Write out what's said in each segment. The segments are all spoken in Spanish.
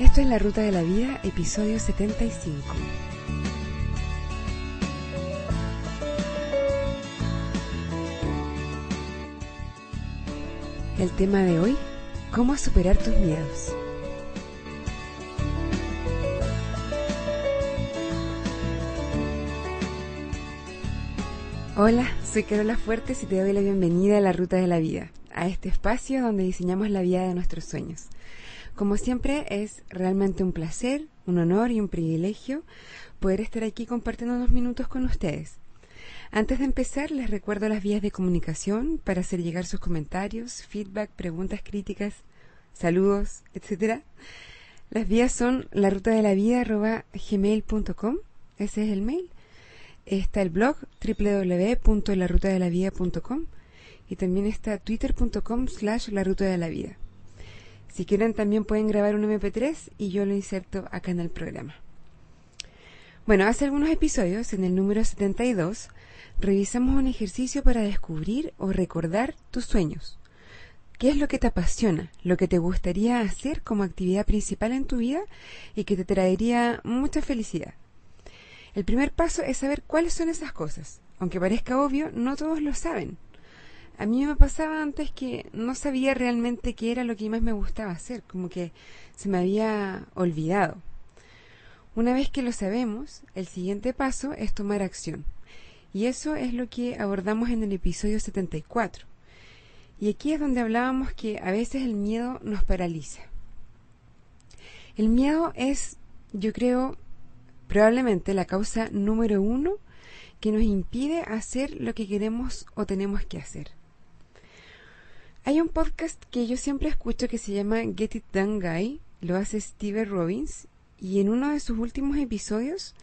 Esto es La Ruta de la Vida, episodio 75. El tema de hoy, cómo superar tus miedos. Hola, soy Carola Fuertes y te doy la bienvenida a La Ruta de la Vida, a este espacio donde diseñamos la vida de nuestros sueños. Como siempre, es realmente un placer, un honor y un privilegio poder estar aquí compartiendo unos minutos con ustedes. Antes de empezar, les recuerdo las vías de comunicación para hacer llegar sus comentarios, feedback, preguntas, críticas, saludos, etc. Las vías son la ruta de la vida gmail.com, ese es el mail. Está el blog www.larutadelavida.com y también está twitter.com slash la ruta de la vida. Si quieren también pueden grabar un MP3 y yo lo inserto acá en el programa. Bueno, hace algunos episodios, en el número 72, revisamos un ejercicio para descubrir o recordar tus sueños. ¿Qué es lo que te apasiona, lo que te gustaría hacer como actividad principal en tu vida y que te traería mucha felicidad? El primer paso es saber cuáles son esas cosas. Aunque parezca obvio, no todos lo saben. A mí me pasaba antes que no sabía realmente qué era lo que más me gustaba hacer, como que se me había olvidado. Una vez que lo sabemos, el siguiente paso es tomar acción. Y eso es lo que abordamos en el episodio 74. Y aquí es donde hablábamos que a veces el miedo nos paraliza. El miedo es, yo creo, probablemente la causa número uno que nos impide hacer lo que queremos o tenemos que hacer. Hay un podcast que yo siempre escucho que se llama Get It Done Guy, lo hace Steve Robbins, y en uno de sus últimos episodios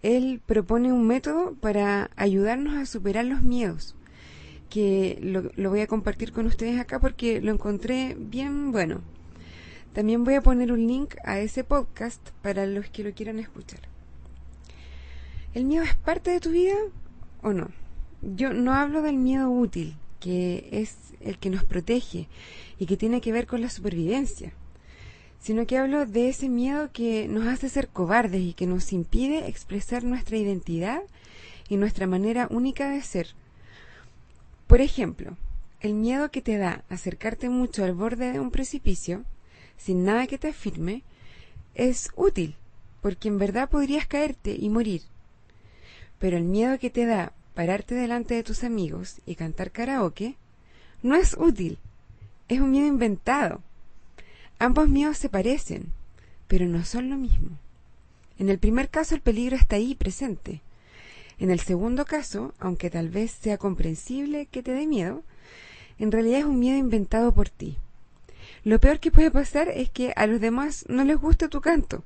él propone un método para ayudarnos a superar los miedos, que lo, voy a compartir con ustedes acá porque lo encontré bien bueno. También voy a poner un link a ese podcast para los que lo quieran escuchar. ¿El miedo es parte de tu vida o no? Yo no hablo del miedo útil, que es el que nos protege y que tiene que ver con la supervivencia, sino que hablo de ese miedo que nos hace ser cobardes y que nos impide expresar nuestra identidad y nuestra manera única de ser. Por ejemplo, el miedo que te da acercarte mucho al borde de un precipicio, sin nada que te afirme, es útil, porque en verdad podrías caerte y morir. Pero el miedo que te da pararte delante de tus amigos y cantar karaoke no es útil, es un miedo inventado. Ambos miedos se parecen, pero no son lo mismo. En el primer caso el peligro está ahí presente. En el segundo caso, aunque tal vez sea comprensible que te dé miedo, en realidad es un miedo inventado por ti. Lo peor que puede pasar es que a los demás no les guste tu canto,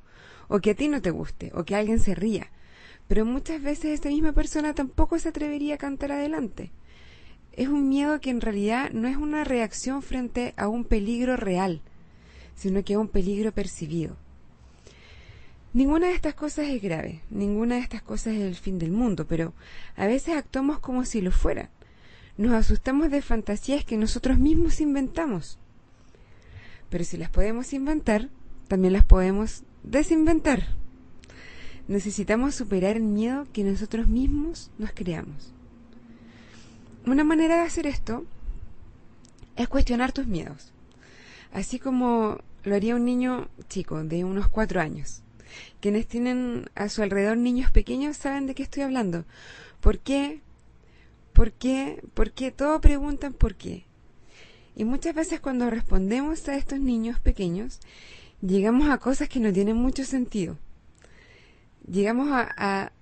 o que a ti no te guste, o que alguien se ría, pero muchas veces esta misma persona tampoco se atrevería a cantar adelante. Es un miedo que en realidad no es una reacción frente a un peligro real, sino que a un peligro percibido. Ninguna de estas cosas es grave, ninguna de estas cosas es el fin del mundo, pero a veces actuamos como si lo fueran. Nos asustamos de fantasías que nosotros mismos inventamos. Pero si las podemos inventar, también las podemos desinventar necesitamos superar el miedo que nosotros mismos nos creamos. Una manera de hacer esto es cuestionar tus miedos, así como lo haría un niño chico de unos cuatro años. Quienes tienen a su alrededor niños pequeños saben de qué estoy hablando. ¿Por qué? ¿Por qué? ¿Por qué? Todo preguntan por qué. Y muchas veces cuando respondemos a estos niños pequeños, llegamos a cosas que no tienen mucho sentido llegamos a,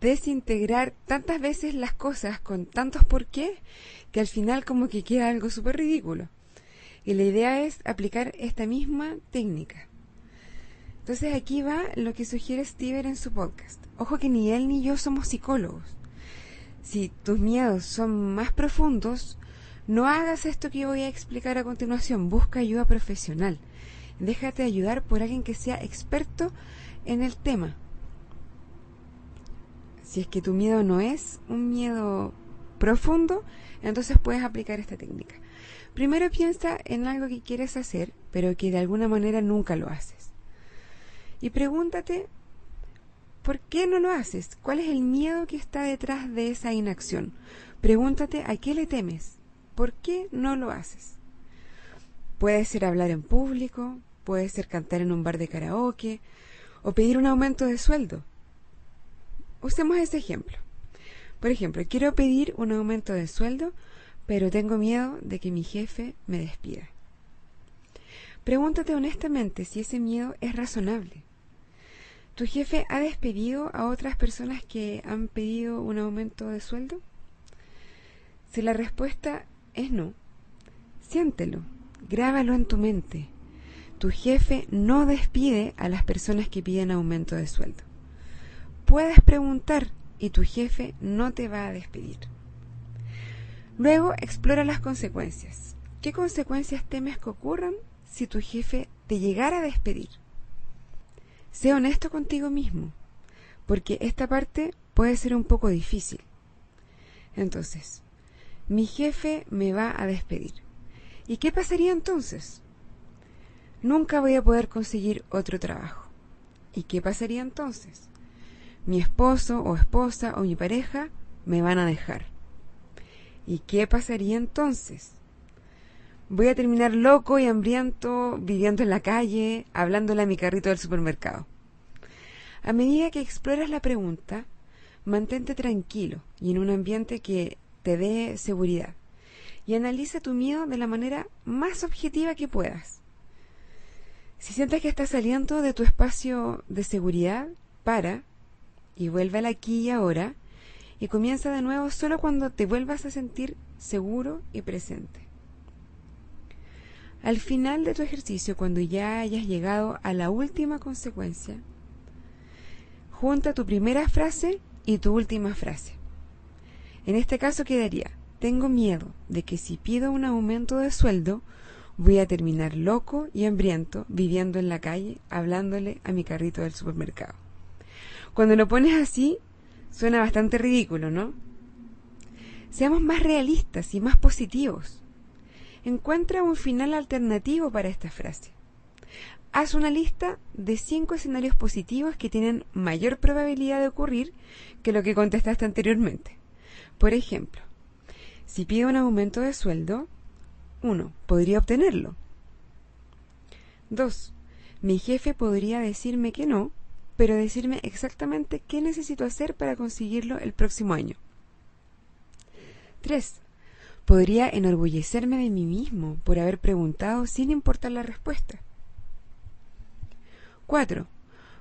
desintegrar tantas veces las cosas con tantos por qué que al final como que queda algo súper ridículo. Y la idea es aplicar esta misma técnica. Entonces aquí va lo que sugiere Stever en su podcast. Ojo que ni él ni yo somos psicólogos. Si tus miedos son más profundos, no hagas esto que voy a explicar a continuación. Busca ayuda profesional. Déjate ayudar por alguien que sea experto en el tema si es que tu miedo no es un miedo profundo, entonces puedes aplicar esta técnica. Primero piensa en algo que quieres hacer, pero que de alguna manera nunca lo haces. y pregúntate ¿por qué no lo haces? ¿Cuál es el miedo que está detrás de esa inacción? Pregúntate a qué le temes. ¿Por qué no lo haces? Puede ser hablar en público, puede ser cantar en un bar de karaoke o pedir un aumento de sueldo. Usemos ese ejemplo. Por ejemplo, quiero pedir un aumento de sueldo, pero tengo miedo de que mi jefe me despida. Pregúntate honestamente si ese miedo es razonable. ¿Tu jefe ha despedido a otras personas que han pedido un aumento de sueldo? Si la respuesta es no, siéntelo, grábalo en tu mente. Tu jefe no despide a las personas que piden aumento de sueldo. Puedes preguntar y tu jefe no te va a despedir. Luego explora las consecuencias. ¿Qué consecuencias temes que ocurran si tu jefe te llegara a despedir? Sé honesto contigo mismo, porque esta parte puede ser un poco difícil. Entonces, mi jefe me va a despedir. ¿Y qué pasaría entonces? Nunca voy a poder conseguir otro trabajo. ¿Y qué pasaría entonces? Mi esposo o esposa o mi pareja me van a dejar. ¿Y qué pasaría entonces? Voy a terminar loco y hambriento, viviendo en la calle, hablándole a mi carrito del supermercado. A medida que exploras la pregunta, mantente tranquilo y en un ambiente que te dé seguridad. Y analiza tu miedo de la manera más objetiva que puedas. Si sientes que estás saliendo de tu espacio de seguridad, para y vuelve al aquí y ahora y comienza de nuevo solo cuando te vuelvas a sentir seguro y presente. Al final de tu ejercicio, cuando ya hayas llegado a la última consecuencia, junta tu primera frase y tu última frase. En este caso quedaría, tengo miedo de que si pido un aumento de sueldo, voy a terminar loco y hambriento viviendo en la calle, hablándole a mi carrito del supermercado. Cuando lo pones así, suena bastante ridículo, ¿no? Seamos más realistas y más positivos. Encuentra un final alternativo para esta frase. Haz una lista de cinco escenarios positivos que tienen mayor probabilidad de ocurrir que lo que contestaste anteriormente. Por ejemplo, si pido un aumento de sueldo, 1. Podría obtenerlo. 2. Mi jefe podría decirme que no, pero decirme exactamente qué necesito hacer para conseguirlo el próximo año. 3. Podría enorgullecerme de mí mismo por haber preguntado sin importar la respuesta. 4.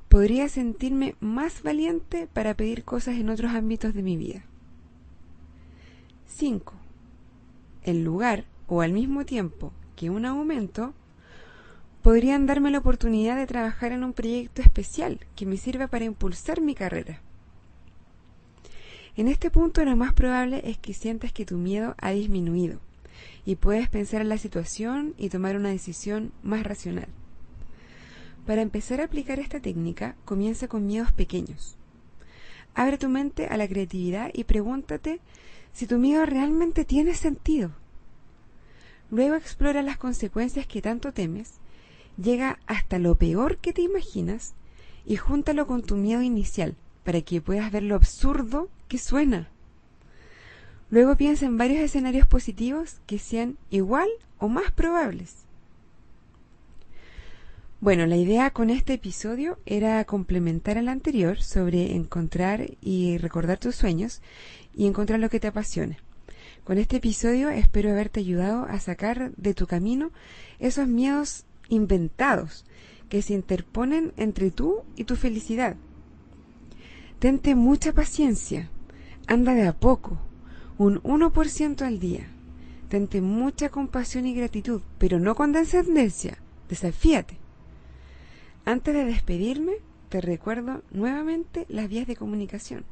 Podría sentirme más valiente para pedir cosas en otros ámbitos de mi vida. 5. En lugar o al mismo tiempo que un aumento, podrían darme la oportunidad de trabajar en un proyecto especial que me sirva para impulsar mi carrera. En este punto lo más probable es que sientas que tu miedo ha disminuido y puedes pensar en la situación y tomar una decisión más racional. Para empezar a aplicar esta técnica, comienza con miedos pequeños. Abre tu mente a la creatividad y pregúntate si tu miedo realmente tiene sentido. Luego explora las consecuencias que tanto temes, llega hasta lo peor que te imaginas y júntalo con tu miedo inicial para que puedas ver lo absurdo que suena. Luego piensa en varios escenarios positivos que sean igual o más probables. Bueno, la idea con este episodio era complementar al anterior sobre encontrar y recordar tus sueños y encontrar lo que te apasiona. Con este episodio espero haberte ayudado a sacar de tu camino esos miedos inventados que se interponen entre tú y tu felicidad Tente mucha paciencia. Anda de a poco, un 1% al día. Tente mucha compasión y gratitud, pero no con descendencia. Desafíate. Antes de despedirme, te recuerdo nuevamente las vías de comunicación.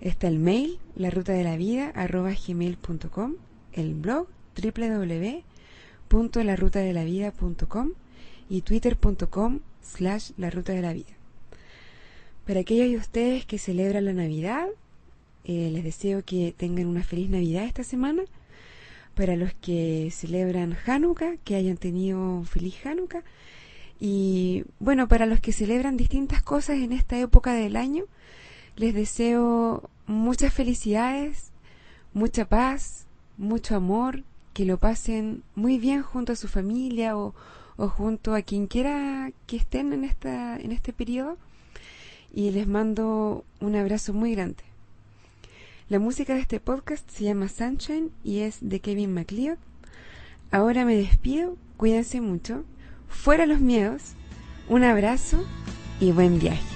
Está el mail, la ruta de la vida, arroba gmail.com, el blog, www.larutadelavida.com y twitter.com slash la ruta de la vida. Para aquellos de ustedes que celebran la Navidad, eh, les deseo que tengan una feliz Navidad esta semana. Para los que celebran Hanukkah, que hayan tenido un feliz Hanukkah. Y bueno, para los que celebran distintas cosas en esta época del año, les deseo muchas felicidades, mucha paz, mucho amor, que lo pasen muy bien junto a su familia o, o junto a quien quiera que estén en, esta, en este periodo. Y les mando un abrazo muy grande. La música de este podcast se llama Sunshine y es de Kevin MacLeod. Ahora me despido, cuídense mucho, fuera los miedos, un abrazo y buen viaje.